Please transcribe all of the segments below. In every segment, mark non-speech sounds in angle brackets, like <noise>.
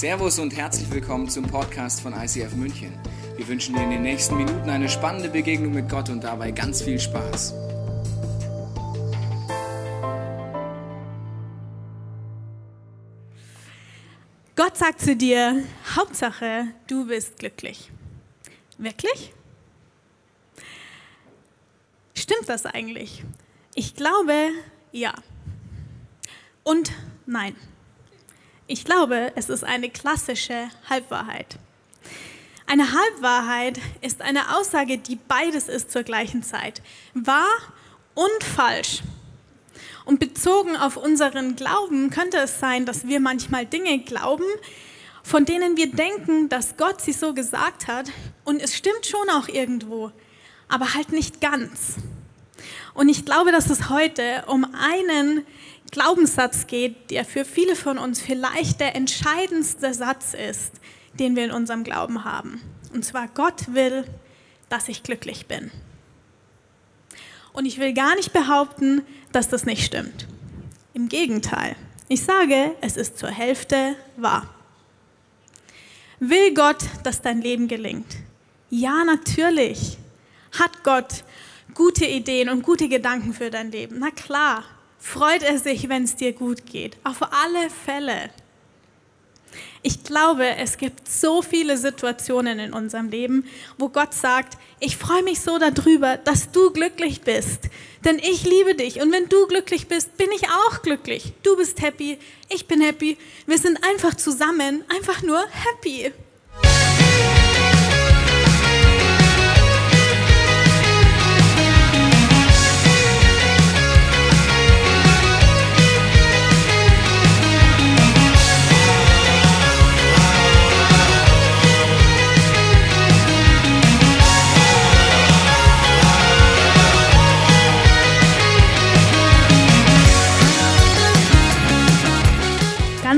Servus und herzlich willkommen zum Podcast von ICF München. Wir wünschen dir in den nächsten Minuten eine spannende Begegnung mit Gott und dabei ganz viel Spaß. Gott sagt zu dir, Hauptsache, du bist glücklich. Wirklich? Stimmt das eigentlich? Ich glaube, ja. Und nein. Ich glaube, es ist eine klassische Halbwahrheit. Eine Halbwahrheit ist eine Aussage, die beides ist zur gleichen Zeit. Wahr und falsch. Und bezogen auf unseren Glauben könnte es sein, dass wir manchmal Dinge glauben, von denen wir denken, dass Gott sie so gesagt hat. Und es stimmt schon auch irgendwo, aber halt nicht ganz. Und ich glaube, dass es heute um einen Glaubenssatz geht, der für viele von uns vielleicht der entscheidendste Satz ist, den wir in unserem Glauben haben. Und zwar, Gott will, dass ich glücklich bin. Und ich will gar nicht behaupten, dass das nicht stimmt. Im Gegenteil, ich sage, es ist zur Hälfte wahr. Will Gott, dass dein Leben gelingt? Ja, natürlich. Hat Gott gute Ideen und gute Gedanken für dein Leben? Na klar. Freut er sich, wenn es dir gut geht? Auf alle Fälle. Ich glaube, es gibt so viele Situationen in unserem Leben, wo Gott sagt, ich freue mich so darüber, dass du glücklich bist, denn ich liebe dich und wenn du glücklich bist, bin ich auch glücklich. Du bist happy, ich bin happy, wir sind einfach zusammen, einfach nur happy.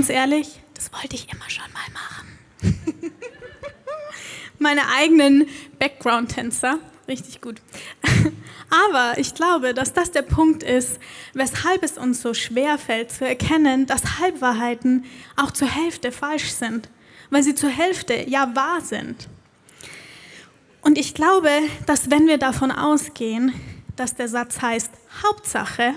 Ganz ehrlich, das wollte ich immer schon mal machen. <laughs> Meine eigenen Background-Tänzer, richtig gut. <laughs> Aber ich glaube, dass das der Punkt ist, weshalb es uns so schwer fällt zu erkennen, dass Halbwahrheiten auch zur Hälfte falsch sind, weil sie zur Hälfte ja wahr sind. Und ich glaube, dass wenn wir davon ausgehen, dass der Satz heißt, Hauptsache,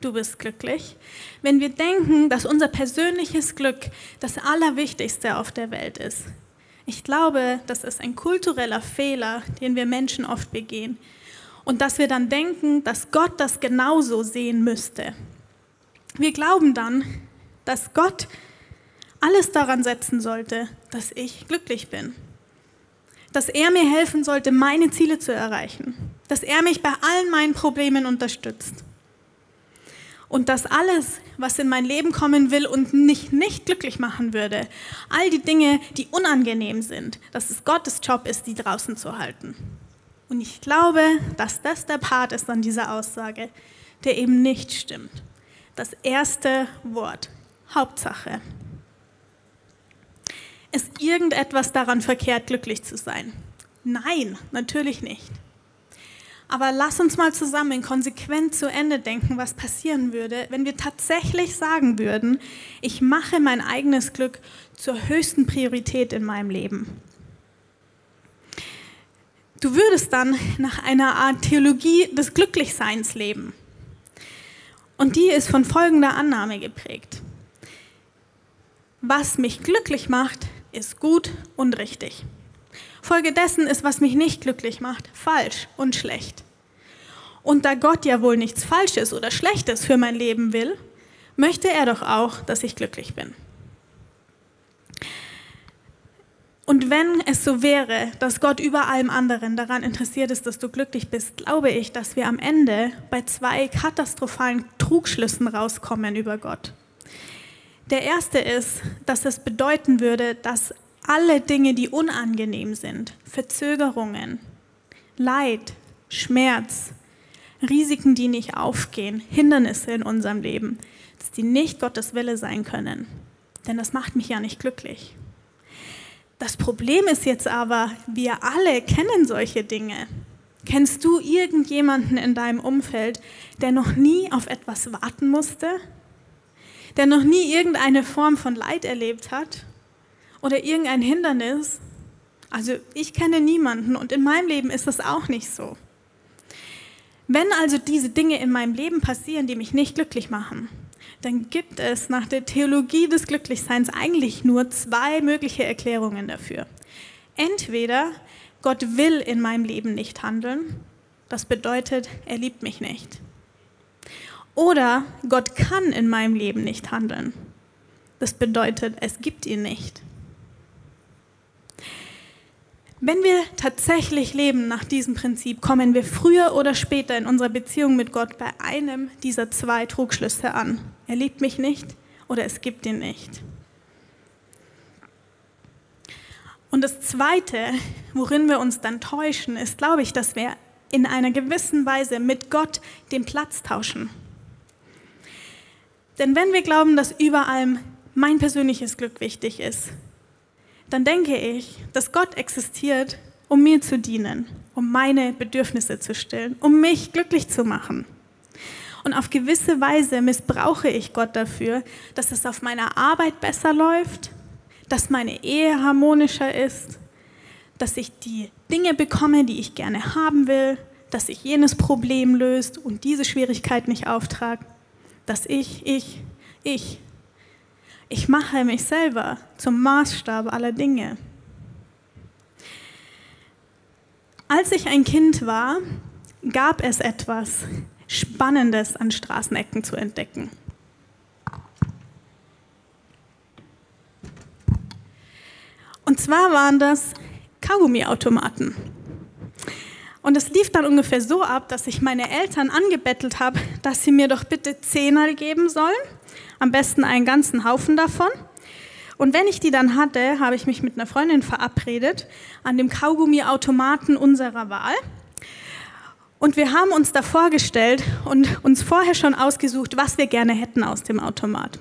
du bist glücklich, wenn wir denken, dass unser persönliches Glück das Allerwichtigste auf der Welt ist. Ich glaube, das ist ein kultureller Fehler, den wir Menschen oft begehen. Und dass wir dann denken, dass Gott das genauso sehen müsste. Wir glauben dann, dass Gott alles daran setzen sollte, dass ich glücklich bin. Dass er mir helfen sollte, meine Ziele zu erreichen. Dass er mich bei allen meinen Problemen unterstützt und dass alles, was in mein Leben kommen will und mich nicht glücklich machen würde, all die Dinge, die unangenehm sind, dass es Gottes Job ist, die draußen zu halten. Und ich glaube, dass das der Part ist an dieser Aussage, der eben nicht stimmt. Das erste Wort, Hauptsache. Ist irgendetwas daran verkehrt, glücklich zu sein? Nein, natürlich nicht. Aber lass uns mal zusammen konsequent zu Ende denken, was passieren würde, wenn wir tatsächlich sagen würden, ich mache mein eigenes Glück zur höchsten Priorität in meinem Leben. Du würdest dann nach einer Art Theologie des Glücklichseins leben. Und die ist von folgender Annahme geprägt. Was mich glücklich macht, ist gut und richtig. Folgedessen ist, was mich nicht glücklich macht, falsch und schlecht. Und da Gott ja wohl nichts Falsches oder Schlechtes für mein Leben will, möchte er doch auch, dass ich glücklich bin. Und wenn es so wäre, dass Gott über allem anderen daran interessiert ist, dass du glücklich bist, glaube ich, dass wir am Ende bei zwei katastrophalen Trugschlüssen rauskommen über Gott. Der erste ist, dass es bedeuten würde, dass alle Dinge, die unangenehm sind, Verzögerungen, Leid, Schmerz, Risiken, die nicht aufgehen, Hindernisse in unserem Leben, die nicht Gottes Wille sein können. Denn das macht mich ja nicht glücklich. Das Problem ist jetzt aber, wir alle kennen solche Dinge. Kennst du irgendjemanden in deinem Umfeld, der noch nie auf etwas warten musste? Der noch nie irgendeine Form von Leid erlebt hat? Oder irgendein Hindernis. Also ich kenne niemanden und in meinem Leben ist das auch nicht so. Wenn also diese Dinge in meinem Leben passieren, die mich nicht glücklich machen, dann gibt es nach der Theologie des Glücklichseins eigentlich nur zwei mögliche Erklärungen dafür. Entweder Gott will in meinem Leben nicht handeln, das bedeutet, er liebt mich nicht. Oder Gott kann in meinem Leben nicht handeln, das bedeutet, es gibt ihn nicht. Wenn wir tatsächlich leben nach diesem Prinzip, kommen wir früher oder später in unserer Beziehung mit Gott bei einem dieser zwei Trugschlüsse an. Er liebt mich nicht oder es gibt ihn nicht. Und das Zweite, worin wir uns dann täuschen, ist, glaube ich, dass wir in einer gewissen Weise mit Gott den Platz tauschen. Denn wenn wir glauben, dass über allem mein persönliches Glück wichtig ist, dann denke ich, dass Gott existiert, um mir zu dienen, um meine Bedürfnisse zu stillen, um mich glücklich zu machen. Und auf gewisse Weise missbrauche ich Gott dafür, dass es auf meiner Arbeit besser läuft, dass meine Ehe harmonischer ist, dass ich die Dinge bekomme, die ich gerne haben will, dass sich jenes Problem löst und diese Schwierigkeit nicht auftrage, dass ich, ich, ich ich mache mich selber zum Maßstab aller Dinge. Als ich ein Kind war, gab es etwas Spannendes an Straßenecken zu entdecken. Und zwar waren das Kaugummiautomaten. Und es lief dann ungefähr so ab, dass ich meine Eltern angebettelt habe, dass sie mir doch bitte Zehner geben sollen am besten einen ganzen Haufen davon. Und wenn ich die dann hatte, habe ich mich mit einer Freundin verabredet an dem Kaugummiautomaten unserer Wahl. Und wir haben uns da vorgestellt und uns vorher schon ausgesucht, was wir gerne hätten aus dem Automat.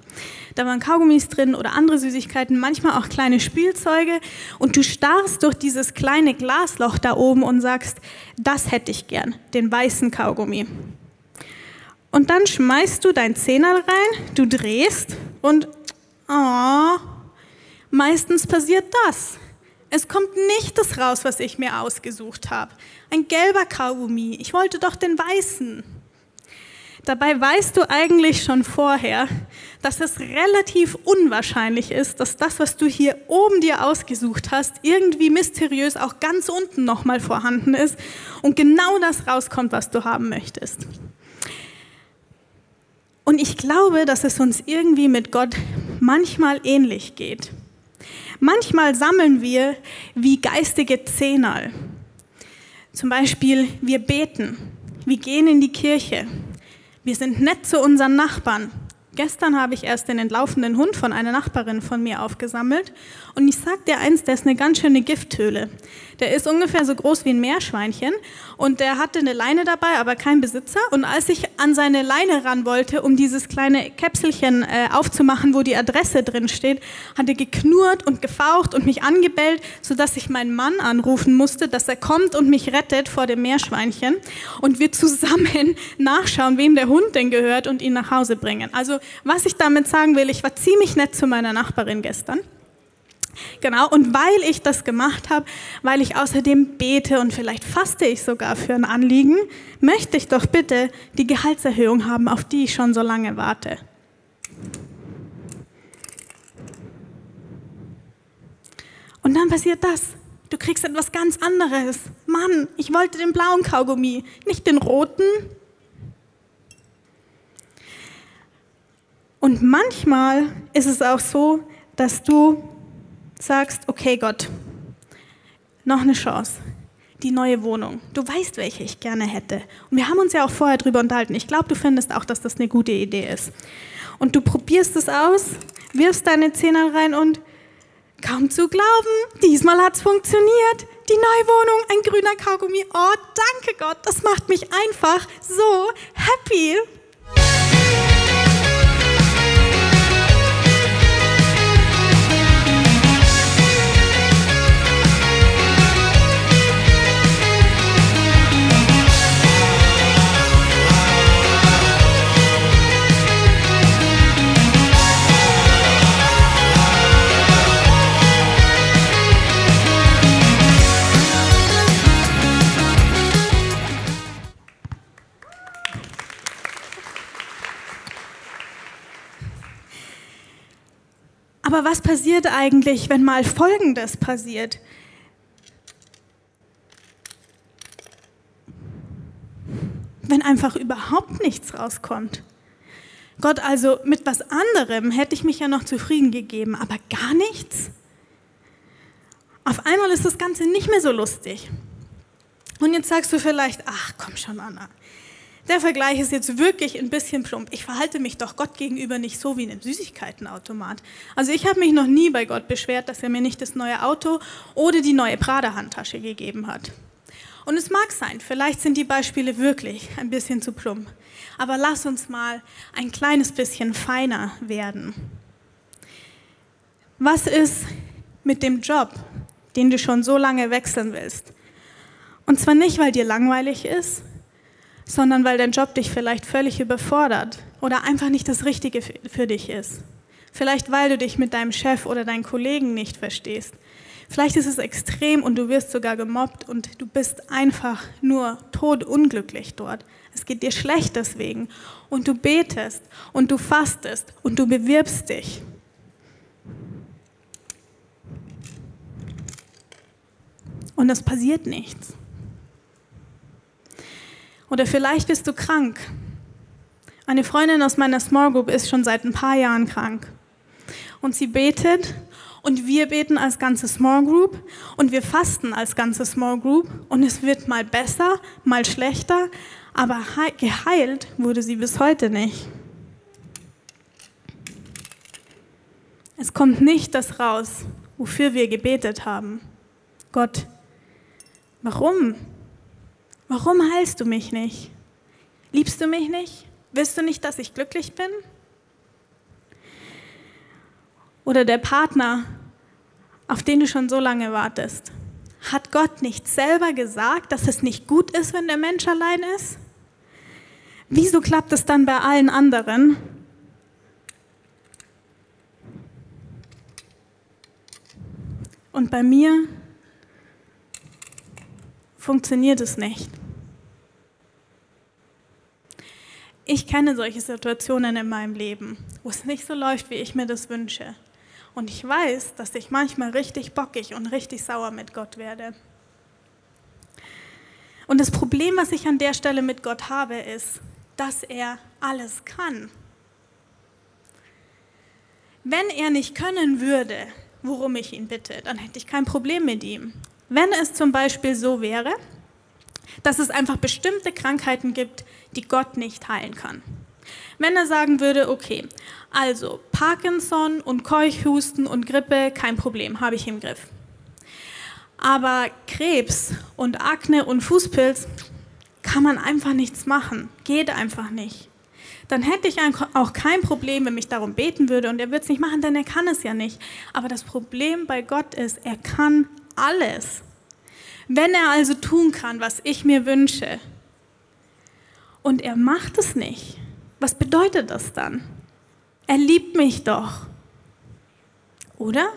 Da waren Kaugummis drin oder andere Süßigkeiten, manchmal auch kleine Spielzeuge. Und du starrst durch dieses kleine Glasloch da oben und sagst, das hätte ich gern, den weißen Kaugummi. Und dann schmeißt du dein Zehner rein, du drehst und oh, meistens passiert das. Es kommt nicht das raus, was ich mir ausgesucht habe. Ein gelber Kaugummi. Ich wollte doch den weißen. Dabei weißt du eigentlich schon vorher, dass es relativ unwahrscheinlich ist, dass das, was du hier oben dir ausgesucht hast, irgendwie mysteriös auch ganz unten nochmal vorhanden ist und genau das rauskommt, was du haben möchtest. Und ich glaube, dass es uns irgendwie mit Gott manchmal ähnlich geht. Manchmal sammeln wir wie geistige Zehnerl. Zum Beispiel, wir beten, wir gehen in die Kirche, wir sind nett zu unseren Nachbarn, Gestern habe ich erst den entlaufenden Hund von einer Nachbarin von mir aufgesammelt und ich sag dir eins, der ist eine ganz schöne Gifthöhle. Der ist ungefähr so groß wie ein Meerschweinchen und der hatte eine Leine dabei, aber kein Besitzer. Und als ich an seine Leine ran wollte, um dieses kleine Käpselchen äh, aufzumachen, wo die Adresse drin steht, hat er geknurrt und gefaucht und mich angebellt, sodass ich meinen Mann anrufen musste, dass er kommt und mich rettet vor dem Meerschweinchen und wir zusammen <laughs> nachschauen, wem der Hund denn gehört und ihn nach Hause bringen. Also was ich damit sagen will, ich war ziemlich nett zu meiner Nachbarin gestern. Genau, und weil ich das gemacht habe, weil ich außerdem bete und vielleicht faste ich sogar für ein Anliegen, möchte ich doch bitte die Gehaltserhöhung haben, auf die ich schon so lange warte. Und dann passiert das. Du kriegst etwas ganz anderes. Mann, ich wollte den blauen Kaugummi, nicht den roten. Und manchmal ist es auch so, dass du sagst, okay Gott, noch eine Chance, die neue Wohnung. Du weißt, welche ich gerne hätte. Und wir haben uns ja auch vorher darüber unterhalten. Ich glaube, du findest auch, dass das eine gute Idee ist. Und du probierst es aus, wirfst deine Zehner rein und kaum zu glauben, diesmal hat es funktioniert. Die neue Wohnung, ein grüner Kaugummi. Oh, danke Gott, das macht mich einfach so happy. Aber was passiert eigentlich, wenn mal Folgendes passiert? Wenn einfach überhaupt nichts rauskommt. Gott, also mit was anderem hätte ich mich ja noch zufrieden gegeben, aber gar nichts? Auf einmal ist das Ganze nicht mehr so lustig. Und jetzt sagst du vielleicht, ach komm schon, Anna, der Vergleich ist jetzt wirklich ein bisschen plump. Ich verhalte mich doch Gott gegenüber nicht so wie in einem Süßigkeitenautomat. Also ich habe mich noch nie bei Gott beschwert, dass er mir nicht das neue Auto oder die neue Prada-Handtasche gegeben hat. Und es mag sein, vielleicht sind die Beispiele wirklich ein bisschen zu plump. Aber lass uns mal ein kleines bisschen feiner werden. Was ist mit dem Job, den du schon so lange wechseln willst? Und zwar nicht, weil dir langweilig ist, sondern weil dein Job dich vielleicht völlig überfordert oder einfach nicht das Richtige für dich ist. Vielleicht weil du dich mit deinem Chef oder deinen Kollegen nicht verstehst. Vielleicht ist es extrem und du wirst sogar gemobbt und du bist einfach nur todunglücklich dort. Es geht dir schlecht deswegen und du betest und du fastest und du bewirbst dich. Und es passiert nichts. Oder vielleicht bist du krank. Eine Freundin aus meiner Small Group ist schon seit ein paar Jahren krank. Und sie betet und wir beten als ganze Small Group und wir fasten als ganze Small Group und es wird mal besser, mal schlechter, aber geheilt wurde sie bis heute nicht. Es kommt nicht das raus, wofür wir gebetet haben. Gott, warum? Warum heilst du mich nicht? Liebst du mich nicht? Willst du nicht, dass ich glücklich bin? Oder der Partner, auf den du schon so lange wartest. Hat Gott nicht selber gesagt, dass es nicht gut ist, wenn der Mensch allein ist? Wieso klappt es dann bei allen anderen? Und bei mir funktioniert es nicht. Ich kenne solche Situationen in meinem Leben, wo es nicht so läuft, wie ich mir das wünsche. Und ich weiß, dass ich manchmal richtig bockig und richtig sauer mit Gott werde. Und das Problem, was ich an der Stelle mit Gott habe, ist, dass er alles kann. Wenn er nicht können würde, worum ich ihn bitte, dann hätte ich kein Problem mit ihm. Wenn es zum Beispiel so wäre, dass es einfach bestimmte Krankheiten gibt, die Gott nicht heilen kann. Wenn er sagen würde, okay, also Parkinson und Keuchhusten und Grippe, kein Problem, habe ich im Griff. Aber Krebs und Akne und Fußpilz kann man einfach nichts machen, geht einfach nicht. Dann hätte ich auch kein Problem, wenn mich darum beten würde und er würde es nicht machen, denn er kann es ja nicht. Aber das Problem bei Gott ist, er kann alles. Wenn er also tun kann, was ich mir wünsche, und er macht es nicht, was bedeutet das dann? Er liebt mich doch. Oder?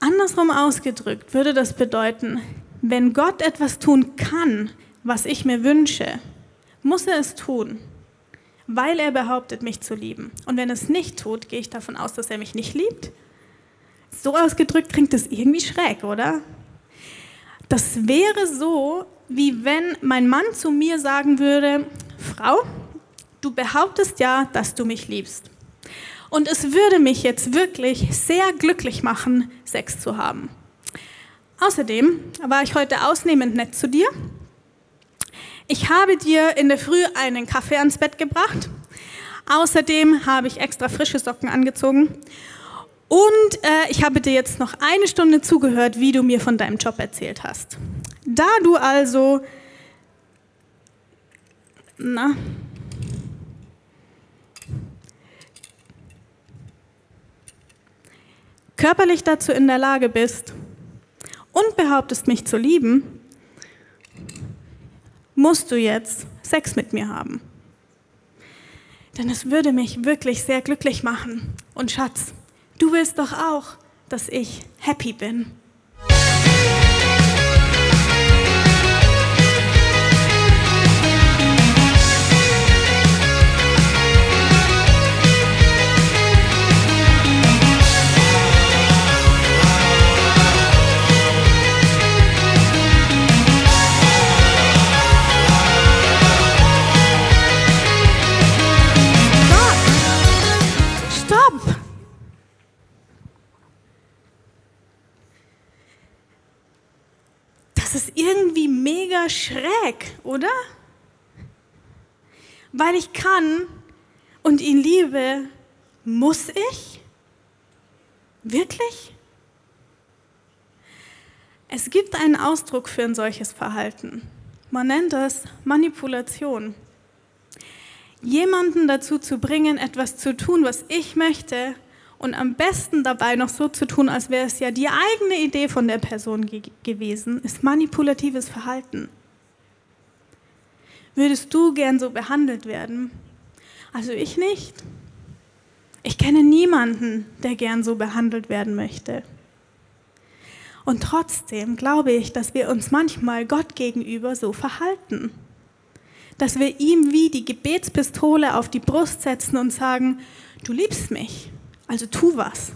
Andersrum ausgedrückt würde das bedeuten, wenn Gott etwas tun kann, was ich mir wünsche, muss er es tun, weil er behauptet, mich zu lieben. Und wenn er es nicht tut, gehe ich davon aus, dass er mich nicht liebt so ausgedrückt klingt das irgendwie schräg, oder? Das wäre so, wie wenn mein Mann zu mir sagen würde, Frau, du behauptest ja, dass du mich liebst. Und es würde mich jetzt wirklich sehr glücklich machen, Sex zu haben. Außerdem war ich heute ausnehmend nett zu dir. Ich habe dir in der Früh einen Kaffee ans Bett gebracht. Außerdem habe ich extra frische Socken angezogen und äh, ich habe dir jetzt noch eine Stunde zugehört, wie du mir von deinem Job erzählt hast. Da du also, na, körperlich dazu in der Lage bist und behauptest mich zu lieben, musst du jetzt Sex mit mir haben. Denn es würde mich wirklich sehr glücklich machen. Und Schatz, Du willst doch auch, dass ich happy bin. Weil ich kann und ihn liebe, muss ich? Wirklich? Es gibt einen Ausdruck für ein solches Verhalten. Man nennt es Manipulation. Jemanden dazu zu bringen, etwas zu tun, was ich möchte, und am besten dabei noch so zu tun, als wäre es ja die eigene Idee von der Person ge gewesen, ist manipulatives Verhalten. Würdest du gern so behandelt werden? Also ich nicht. Ich kenne niemanden, der gern so behandelt werden möchte. Und trotzdem glaube ich, dass wir uns manchmal Gott gegenüber so verhalten. Dass wir ihm wie die Gebetspistole auf die Brust setzen und sagen, du liebst mich. Also tu was.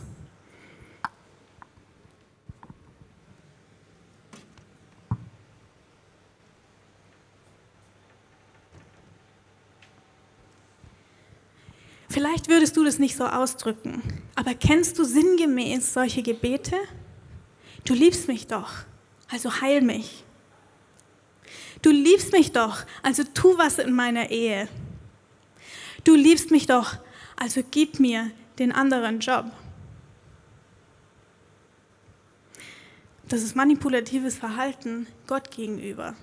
Vielleicht würdest du das nicht so ausdrücken, aber kennst du sinngemäß solche Gebete? Du liebst mich doch, also heil mich. Du liebst mich doch, also tu was in meiner Ehe. Du liebst mich doch, also gib mir den anderen Job. Das ist manipulatives Verhalten Gott gegenüber.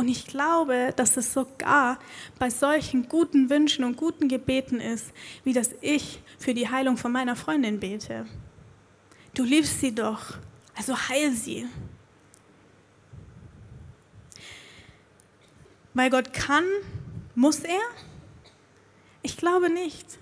Und ich glaube, dass es sogar bei solchen guten Wünschen und guten Gebeten ist, wie das ich für die Heilung von meiner Freundin bete. Du liebst sie doch, also heil sie. Weil Gott kann, muss er? Ich glaube nicht.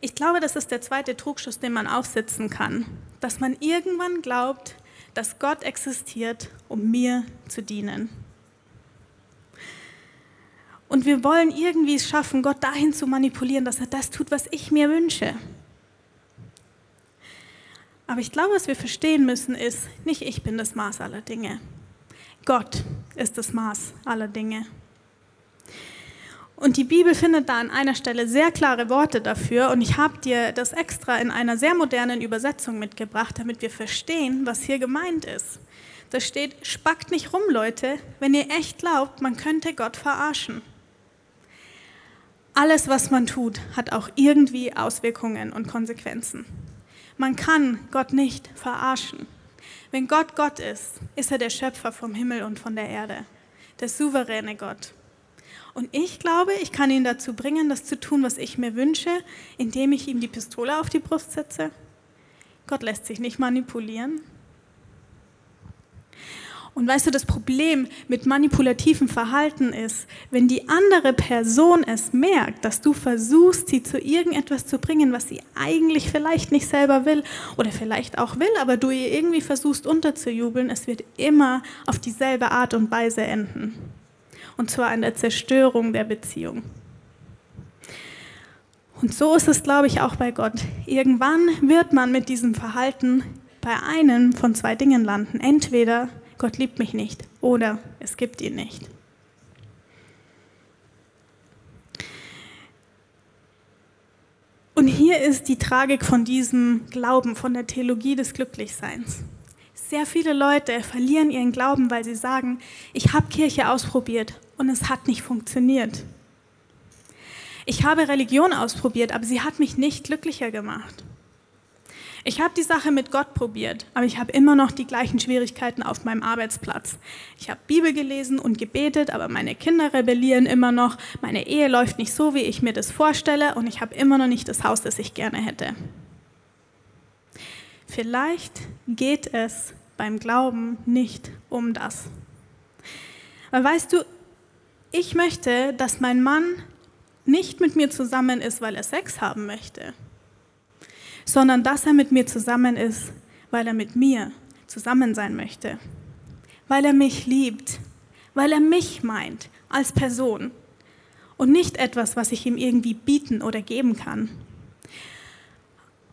Ich glaube, das ist der zweite Trugschluss, den man aufsetzen kann, dass man irgendwann glaubt, dass Gott existiert, um mir zu dienen. Und wir wollen irgendwie es schaffen, Gott dahin zu manipulieren, dass er das tut, was ich mir wünsche. Aber ich glaube, was wir verstehen müssen, ist, nicht ich bin das Maß aller Dinge. Gott ist das Maß aller Dinge. Und die Bibel findet da an einer Stelle sehr klare Worte dafür. Und ich habe dir das extra in einer sehr modernen Übersetzung mitgebracht, damit wir verstehen, was hier gemeint ist. Da steht, spackt nicht rum, Leute, wenn ihr echt glaubt, man könnte Gott verarschen. Alles, was man tut, hat auch irgendwie Auswirkungen und Konsequenzen. Man kann Gott nicht verarschen. Wenn Gott Gott ist, ist er der Schöpfer vom Himmel und von der Erde, der souveräne Gott. Und ich glaube, ich kann ihn dazu bringen, das zu tun, was ich mir wünsche, indem ich ihm die Pistole auf die Brust setze. Gott lässt sich nicht manipulieren. Und weißt du, das Problem mit manipulativem Verhalten ist, wenn die andere Person es merkt, dass du versuchst, sie zu irgendetwas zu bringen, was sie eigentlich vielleicht nicht selber will oder vielleicht auch will, aber du ihr irgendwie versuchst unterzujubeln, es wird immer auf dieselbe Art und Weise enden und zwar an der Zerstörung der Beziehung. Und so ist es, glaube ich, auch bei Gott. Irgendwann wird man mit diesem Verhalten bei einem von zwei Dingen landen. Entweder Gott liebt mich nicht oder es gibt ihn nicht. Und hier ist die Tragik von diesem Glauben, von der Theologie des Glücklichseins. Sehr viele Leute verlieren ihren Glauben, weil sie sagen, ich habe Kirche ausprobiert und es hat nicht funktioniert. Ich habe Religion ausprobiert, aber sie hat mich nicht glücklicher gemacht. Ich habe die Sache mit Gott probiert, aber ich habe immer noch die gleichen Schwierigkeiten auf meinem Arbeitsplatz. Ich habe Bibel gelesen und gebetet, aber meine Kinder rebellieren immer noch, meine Ehe läuft nicht so, wie ich mir das vorstelle und ich habe immer noch nicht das Haus, das ich gerne hätte. Vielleicht geht es beim Glauben nicht um das. Weil weißt du, ich möchte, dass mein Mann nicht mit mir zusammen ist, weil er Sex haben möchte, sondern dass er mit mir zusammen ist, weil er mit mir zusammen sein möchte, weil er mich liebt, weil er mich meint als Person und nicht etwas, was ich ihm irgendwie bieten oder geben kann.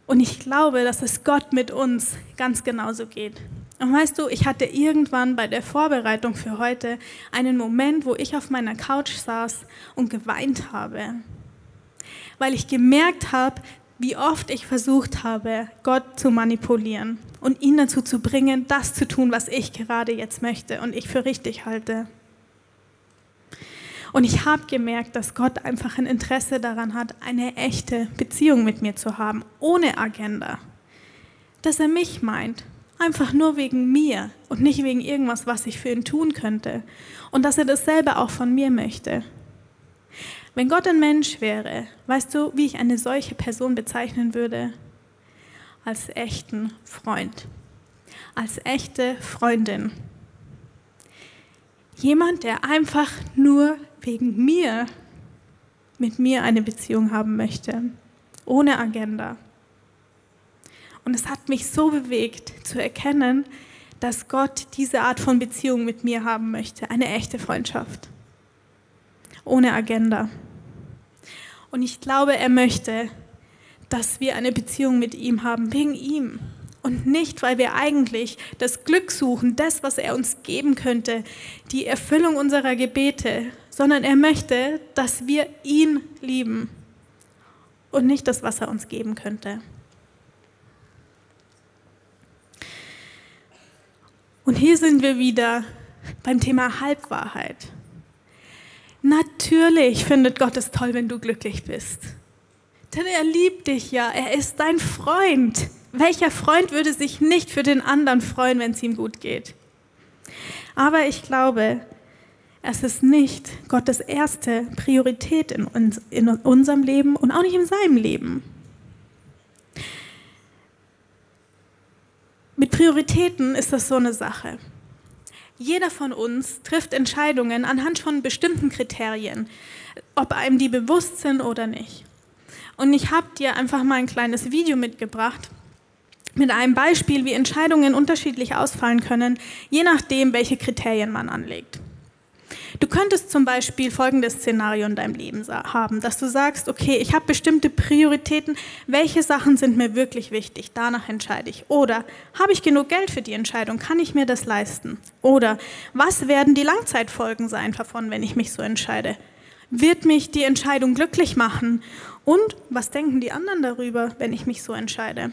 Und ich glaube, dass es Gott mit uns ganz genauso geht. Und weißt du, ich hatte irgendwann bei der Vorbereitung für heute einen Moment, wo ich auf meiner Couch saß und geweint habe, weil ich gemerkt habe, wie oft ich versucht habe, Gott zu manipulieren und ihn dazu zu bringen, das zu tun, was ich gerade jetzt möchte und ich für richtig halte. Und ich habe gemerkt, dass Gott einfach ein Interesse daran hat, eine echte Beziehung mit mir zu haben, ohne Agenda. Dass er mich meint, einfach nur wegen mir und nicht wegen irgendwas, was ich für ihn tun könnte. Und dass er dasselbe auch von mir möchte. Wenn Gott ein Mensch wäre, weißt du, wie ich eine solche Person bezeichnen würde? Als echten Freund, als echte Freundin. Jemand, der einfach nur wegen mir mit mir eine Beziehung haben möchte, ohne Agenda. Und es hat mich so bewegt zu erkennen, dass Gott diese Art von Beziehung mit mir haben möchte, eine echte Freundschaft, ohne Agenda. Und ich glaube, er möchte, dass wir eine Beziehung mit ihm haben, wegen ihm. Und nicht, weil wir eigentlich das Glück suchen, das, was er uns geben könnte, die Erfüllung unserer Gebete, sondern er möchte, dass wir ihn lieben und nicht das, was er uns geben könnte. Und hier sind wir wieder beim Thema Halbwahrheit. Natürlich findet Gott es toll, wenn du glücklich bist. Denn er liebt dich ja, er ist dein Freund. Welcher Freund würde sich nicht für den anderen freuen, wenn es ihm gut geht? Aber ich glaube, es ist nicht Gottes erste Priorität in, uns, in unserem Leben und auch nicht in seinem Leben. Mit Prioritäten ist das so eine Sache. Jeder von uns trifft Entscheidungen anhand von bestimmten Kriterien, ob einem die bewusst sind oder nicht. Und ich habe dir einfach mal ein kleines Video mitgebracht mit einem Beispiel, wie Entscheidungen unterschiedlich ausfallen können, je nachdem, welche Kriterien man anlegt. Du könntest zum Beispiel folgendes Szenario in deinem Leben haben, dass du sagst, okay, ich habe bestimmte Prioritäten, welche Sachen sind mir wirklich wichtig, danach entscheide ich. Oder habe ich genug Geld für die Entscheidung, kann ich mir das leisten? Oder was werden die Langzeitfolgen sein davon, wenn ich mich so entscheide? Wird mich die Entscheidung glücklich machen? Und was denken die anderen darüber, wenn ich mich so entscheide?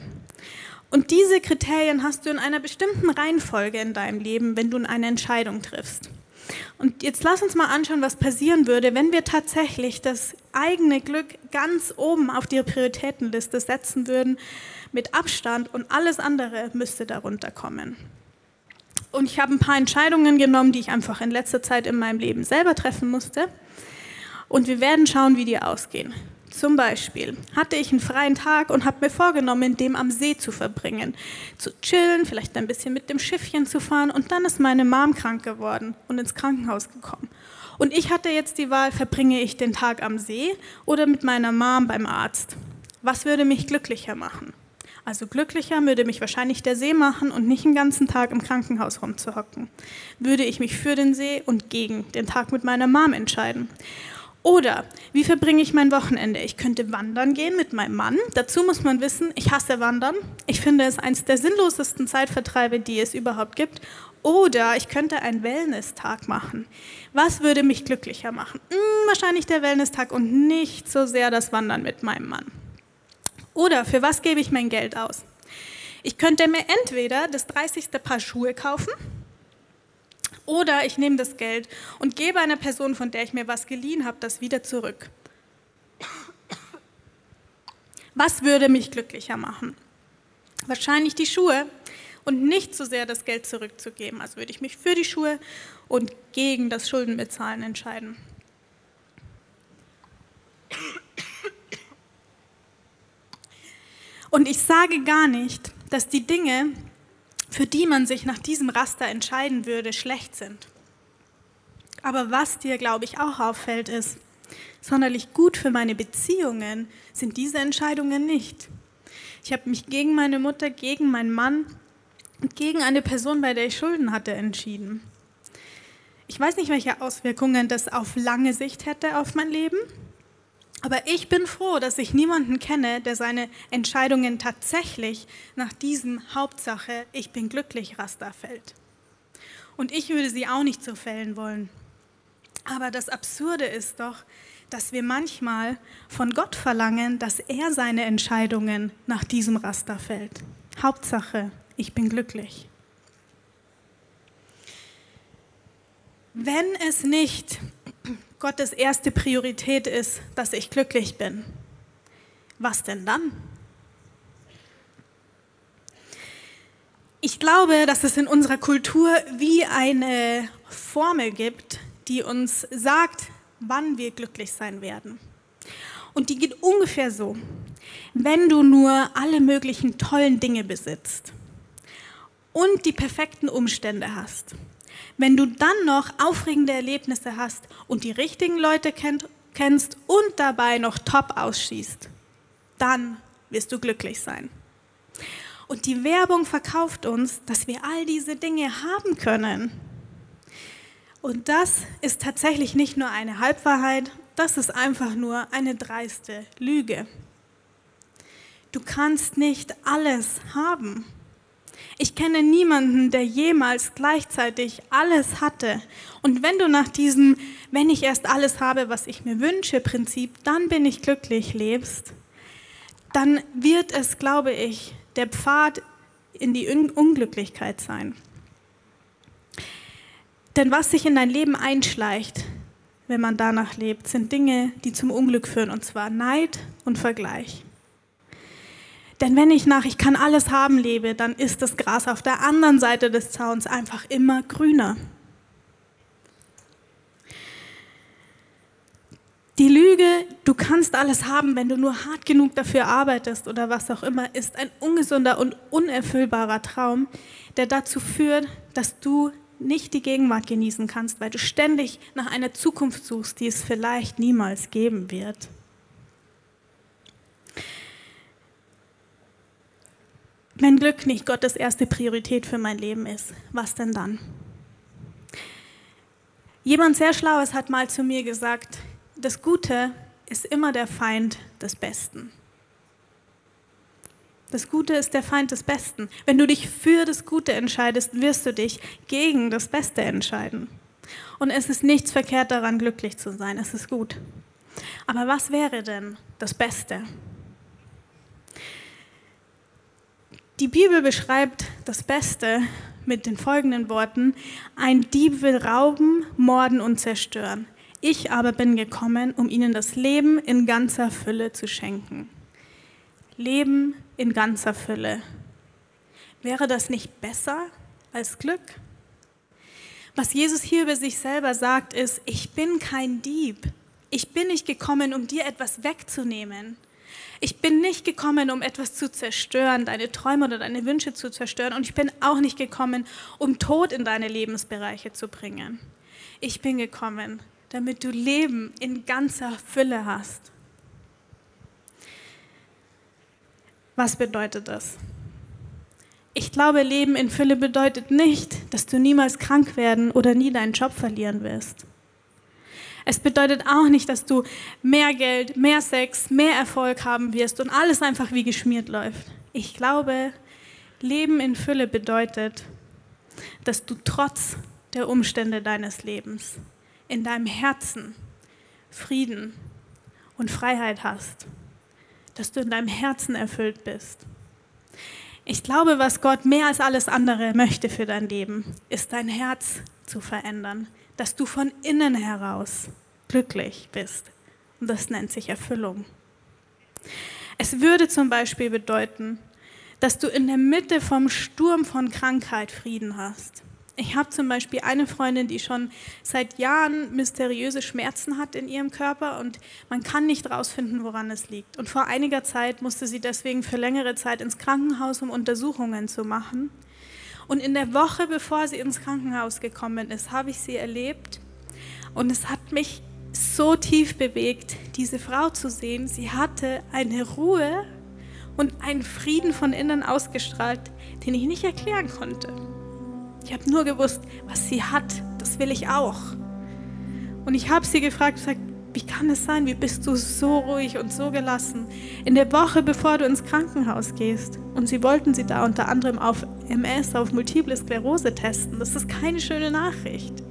Und diese Kriterien hast du in einer bestimmten Reihenfolge in deinem Leben, wenn du eine Entscheidung triffst. Und jetzt lass uns mal anschauen, was passieren würde, wenn wir tatsächlich das eigene Glück ganz oben auf die Prioritätenliste setzen würden, mit Abstand und alles andere müsste darunter kommen. Und ich habe ein paar Entscheidungen genommen, die ich einfach in letzter Zeit in meinem Leben selber treffen musste. Und wir werden schauen, wie die ausgehen. Zum Beispiel hatte ich einen freien Tag und habe mir vorgenommen, den am See zu verbringen, zu chillen, vielleicht ein bisschen mit dem Schiffchen zu fahren und dann ist meine Mom krank geworden und ins Krankenhaus gekommen. Und ich hatte jetzt die Wahl, verbringe ich den Tag am See oder mit meiner Mom beim Arzt. Was würde mich glücklicher machen? Also glücklicher würde mich wahrscheinlich der See machen und nicht den ganzen Tag im Krankenhaus rumzuhocken. Würde ich mich für den See und gegen den Tag mit meiner Mom entscheiden. Oder wie verbringe ich mein Wochenende? Ich könnte wandern gehen mit meinem Mann. Dazu muss man wissen, ich hasse Wandern. Ich finde es eines der sinnlosesten Zeitvertreibe, die es überhaupt gibt. Oder ich könnte einen Wellness-Tag machen. Was würde mich glücklicher machen? Hm, wahrscheinlich der Wellness-Tag und nicht so sehr das Wandern mit meinem Mann. Oder für was gebe ich mein Geld aus? Ich könnte mir entweder das 30. Paar Schuhe kaufen oder ich nehme das Geld und gebe einer Person, von der ich mir was geliehen habe, das wieder zurück. Was würde mich glücklicher machen? Wahrscheinlich die Schuhe und nicht so sehr das Geld zurückzugeben. Also würde ich mich für die Schuhe und gegen das Schuldenbezahlen entscheiden. Und ich sage gar nicht, dass die Dinge, für die man sich nach diesem Raster entscheiden würde, schlecht sind. Aber was dir, glaube ich, auch auffällt, ist, sonderlich gut für meine Beziehungen sind diese Entscheidungen nicht. Ich habe mich gegen meine Mutter, gegen meinen Mann und gegen eine Person, bei der ich Schulden hatte, entschieden. Ich weiß nicht, welche Auswirkungen das auf lange Sicht hätte auf mein Leben. Aber ich bin froh, dass ich niemanden kenne, der seine Entscheidungen tatsächlich nach diesem Hauptsache, ich bin glücklich, Raster fällt. Und ich würde sie auch nicht so fällen wollen. Aber das Absurde ist doch, dass wir manchmal von Gott verlangen, dass er seine Entscheidungen nach diesem Raster fällt. Hauptsache, ich bin glücklich. Wenn es nicht Gottes erste Priorität ist, dass ich glücklich bin, was denn dann? Ich glaube, dass es in unserer Kultur wie eine Formel gibt, die uns sagt, wann wir glücklich sein werden. Und die geht ungefähr so. Wenn du nur alle möglichen tollen Dinge besitzt und die perfekten Umstände hast, wenn du dann noch aufregende Erlebnisse hast und die richtigen Leute kennt, kennst und dabei noch top ausschießt, dann wirst du glücklich sein. Und die Werbung verkauft uns, dass wir all diese Dinge haben können. Und das ist tatsächlich nicht nur eine Halbwahrheit, das ist einfach nur eine dreiste Lüge. Du kannst nicht alles haben. Ich kenne niemanden, der jemals gleichzeitig alles hatte. Und wenn du nach diesem, wenn ich erst alles habe, was ich mir wünsche, Prinzip, dann bin ich glücklich lebst, dann wird es, glaube ich, der Pfad in die Unglücklichkeit sein. Denn was sich in dein Leben einschleicht, wenn man danach lebt, sind Dinge, die zum Unglück führen, und zwar Neid und Vergleich. Denn wenn ich nach ich kann alles haben lebe, dann ist das Gras auf der anderen Seite des Zauns einfach immer grüner. Die Lüge, du kannst alles haben, wenn du nur hart genug dafür arbeitest oder was auch immer, ist ein ungesunder und unerfüllbarer Traum, der dazu führt, dass du nicht die Gegenwart genießen kannst, weil du ständig nach einer Zukunft suchst, die es vielleicht niemals geben wird. Wenn Glück nicht Gottes erste Priorität für mein Leben ist, was denn dann? Jemand sehr Schlaues hat mal zu mir gesagt, das Gute ist immer der Feind des Besten. Das Gute ist der Feind des Besten. Wenn du dich für das Gute entscheidest, wirst du dich gegen das Beste entscheiden. Und es ist nichts verkehrt daran, glücklich zu sein. Es ist gut. Aber was wäre denn das Beste? Die Bibel beschreibt das Beste mit den folgenden Worten. Ein Dieb will rauben, morden und zerstören. Ich aber bin gekommen, um ihnen das Leben in ganzer Fülle zu schenken. Leben in ganzer Fülle. Wäre das nicht besser als Glück? Was Jesus hier über sich selber sagt, ist, ich bin kein Dieb. Ich bin nicht gekommen, um dir etwas wegzunehmen. Ich bin nicht gekommen, um etwas zu zerstören, deine Träume oder deine Wünsche zu zerstören. Und ich bin auch nicht gekommen, um Tod in deine Lebensbereiche zu bringen. Ich bin gekommen, damit du Leben in ganzer Fülle hast. Was bedeutet das? Ich glaube, Leben in Fülle bedeutet nicht, dass du niemals krank werden oder nie deinen Job verlieren wirst. Es bedeutet auch nicht, dass du mehr Geld, mehr Sex, mehr Erfolg haben wirst und alles einfach wie geschmiert läuft. Ich glaube, Leben in Fülle bedeutet, dass du trotz der Umstände deines Lebens in deinem Herzen Frieden und Freiheit hast, dass du in deinem Herzen erfüllt bist. Ich glaube, was Gott mehr als alles andere möchte für dein Leben, ist dein Herz zu verändern, dass du von innen heraus glücklich bist. Und das nennt sich Erfüllung. Es würde zum Beispiel bedeuten, dass du in der Mitte vom Sturm von Krankheit Frieden hast. Ich habe zum Beispiel eine Freundin, die schon seit Jahren mysteriöse Schmerzen hat in ihrem Körper und man kann nicht rausfinden, woran es liegt. Und vor einiger Zeit musste sie deswegen für längere Zeit ins Krankenhaus, um Untersuchungen zu machen. Und in der Woche, bevor sie ins Krankenhaus gekommen ist, habe ich sie erlebt und es hat mich so tief bewegt, diese Frau zu sehen. Sie hatte eine Ruhe und einen Frieden von innen ausgestrahlt, den ich nicht erklären konnte. Ich habe nur gewusst, was sie hat, das will ich auch. Und ich habe sie gefragt, gesagt, wie kann es sein, wie bist du so ruhig und so gelassen in der Woche, bevor du ins Krankenhaus gehst? Und sie wollten sie da unter anderem auf MS, auf Multiple Sklerose testen. Das ist keine schöne Nachricht.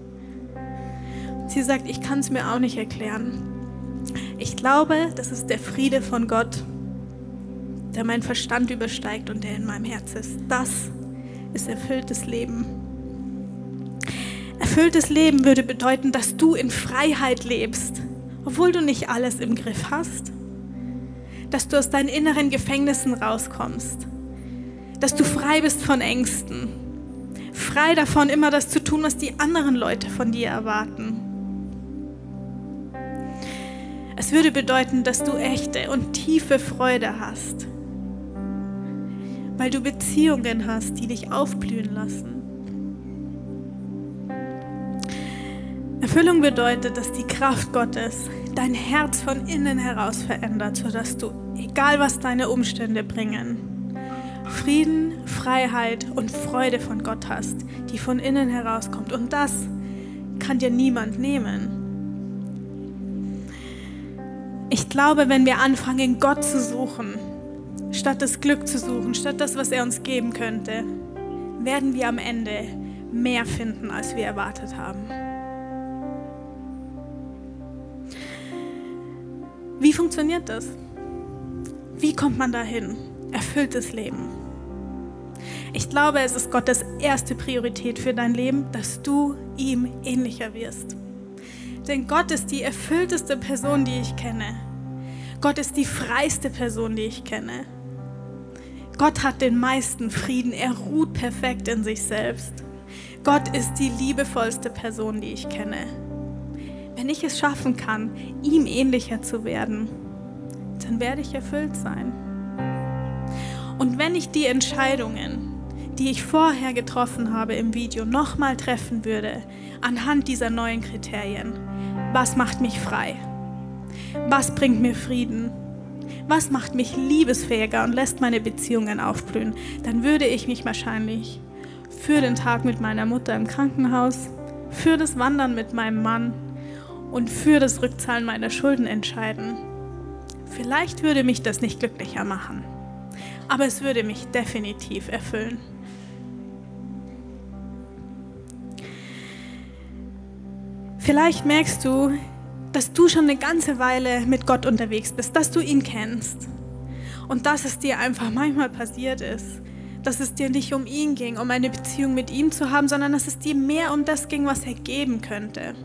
sie sagt, ich kann es mir auch nicht erklären. Ich glaube, das ist der Friede von Gott, der meinen Verstand übersteigt und der in meinem Herz ist. Das ist erfülltes Leben. Erfülltes Leben würde bedeuten, dass du in Freiheit lebst, obwohl du nicht alles im Griff hast. Dass du aus deinen inneren Gefängnissen rauskommst. Dass du frei bist von Ängsten. Frei davon, immer das zu tun, was die anderen Leute von dir erwarten. Es würde bedeuten, dass du echte und tiefe Freude hast, weil du Beziehungen hast, die dich aufblühen lassen. Erfüllung bedeutet, dass die Kraft Gottes dein Herz von innen heraus verändert, sodass du, egal was deine Umstände bringen, Frieden, Freiheit und Freude von Gott hast, die von innen herauskommt. Und das kann dir niemand nehmen. Ich glaube, wenn wir anfangen, Gott zu suchen, statt das Glück zu suchen, statt das, was er uns geben könnte, werden wir am Ende mehr finden, als wir erwartet haben. Wie funktioniert das? Wie kommt man dahin? Erfülltes Leben. Ich glaube, es ist Gottes erste Priorität für dein Leben, dass du ihm ähnlicher wirst. Denn Gott ist die erfüllteste Person, die ich kenne. Gott ist die freiste Person, die ich kenne. Gott hat den meisten Frieden. Er ruht perfekt in sich selbst. Gott ist die liebevollste Person, die ich kenne. Wenn ich es schaffen kann, ihm ähnlicher zu werden, dann werde ich erfüllt sein. Und wenn ich die Entscheidungen, die ich vorher getroffen habe im Video, nochmal treffen würde, anhand dieser neuen Kriterien, was macht mich frei? Was bringt mir Frieden? Was macht mich liebesfähiger und lässt meine Beziehungen aufblühen? Dann würde ich mich wahrscheinlich für den Tag mit meiner Mutter im Krankenhaus, für das Wandern mit meinem Mann und für das Rückzahlen meiner Schulden entscheiden. Vielleicht würde mich das nicht glücklicher machen, aber es würde mich definitiv erfüllen. Vielleicht merkst du, dass du schon eine ganze Weile mit Gott unterwegs bist, dass du ihn kennst und dass es dir einfach manchmal passiert ist, dass es dir nicht um ihn ging, um eine Beziehung mit ihm zu haben, sondern dass es dir mehr um das ging, was er geben könnte.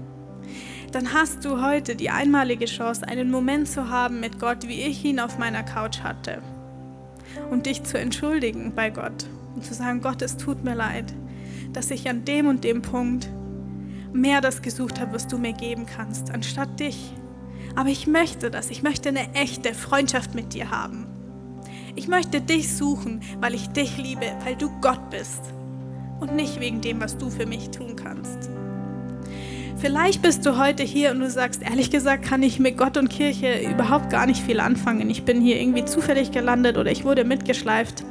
Dann hast du heute die einmalige Chance, einen Moment zu haben mit Gott, wie ich ihn auf meiner Couch hatte. Und dich zu entschuldigen bei Gott und zu sagen, Gott, es tut mir leid, dass ich an dem und dem Punkt mehr das gesucht habe, was du mir geben kannst, anstatt dich. Aber ich möchte das. Ich möchte eine echte Freundschaft mit dir haben. Ich möchte dich suchen, weil ich dich liebe, weil du Gott bist. Und nicht wegen dem, was du für mich tun kannst. Vielleicht bist du heute hier und du sagst, ehrlich gesagt, kann ich mit Gott und Kirche überhaupt gar nicht viel anfangen. Ich bin hier irgendwie zufällig gelandet oder ich wurde mitgeschleift.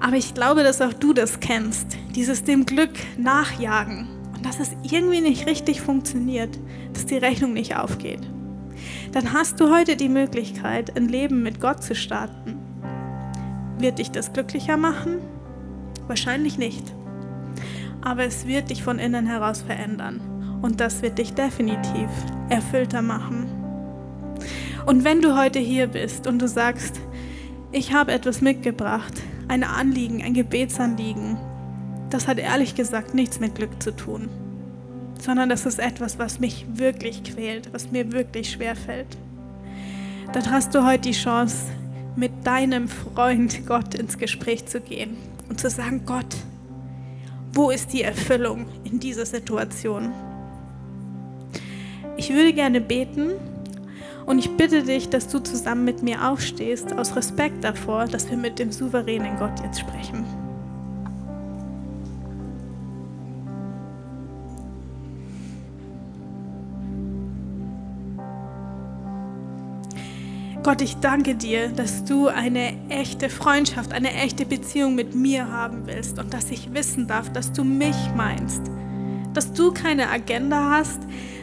Aber ich glaube, dass auch du das kennst, dieses dem Glück nachjagen dass es irgendwie nicht richtig funktioniert, dass die Rechnung nicht aufgeht, dann hast du heute die Möglichkeit, ein Leben mit Gott zu starten. Wird dich das glücklicher machen? Wahrscheinlich nicht. Aber es wird dich von innen heraus verändern. Und das wird dich definitiv erfüllter machen. Und wenn du heute hier bist und du sagst, ich habe etwas mitgebracht, ein Anliegen, ein Gebetsanliegen, das hat ehrlich gesagt nichts mit Glück zu tun, sondern das ist etwas, was mich wirklich quält, was mir wirklich schwer fällt. Dann hast du heute die Chance, mit deinem Freund Gott ins Gespräch zu gehen und zu sagen, Gott, wo ist die Erfüllung in dieser Situation? Ich würde gerne beten und ich bitte dich, dass du zusammen mit mir aufstehst, aus Respekt davor, dass wir mit dem souveränen Gott jetzt sprechen. Gott, ich danke dir, dass du eine echte Freundschaft, eine echte Beziehung mit mir haben willst und dass ich wissen darf, dass du mich meinst, dass du keine Agenda hast,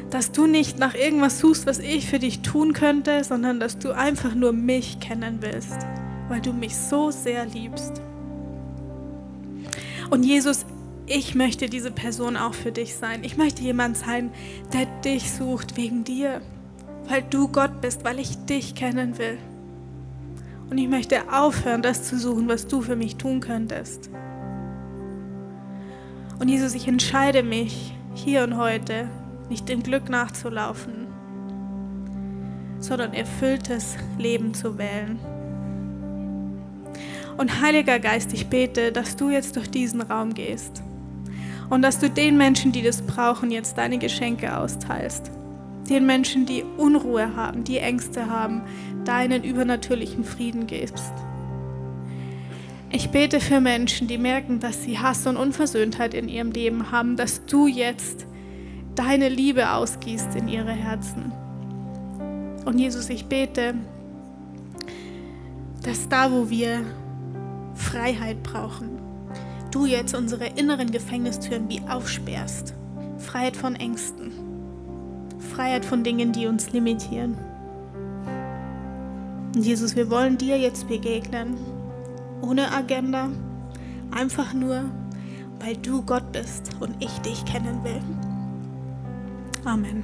dass du nicht nach irgendwas suchst, was ich für dich tun könnte, sondern dass du einfach nur mich kennen willst, weil du mich so sehr liebst. Und Jesus, ich möchte diese Person auch für dich sein. Ich möchte jemand sein, der dich sucht wegen dir, weil du Gott bist, weil ich dich kennen will. Und ich möchte aufhören, das zu suchen, was du für mich tun könntest. Und Jesus, ich entscheide mich hier und heute, nicht dem Glück nachzulaufen, sondern erfülltes Leben zu wählen. Und Heiliger Geist, ich bete, dass du jetzt durch diesen Raum gehst und dass du den Menschen, die das brauchen, jetzt deine Geschenke austeilst. Den Menschen, die Unruhe haben, die Ängste haben, deinen übernatürlichen Frieden gibst. Ich bete für Menschen, die merken, dass sie Hass und Unversöhntheit in ihrem Leben haben, dass du jetzt deine Liebe ausgießt in ihre Herzen. Und Jesus, ich bete, dass da, wo wir Freiheit brauchen, du jetzt unsere inneren Gefängnistüren wie aufsperrst. Freiheit von Ängsten. Freiheit von Dingen, die uns limitieren. Und Jesus, wir wollen dir jetzt begegnen. Ohne Agenda. Einfach nur, weil du Gott bist und ich dich kennen will. Amen.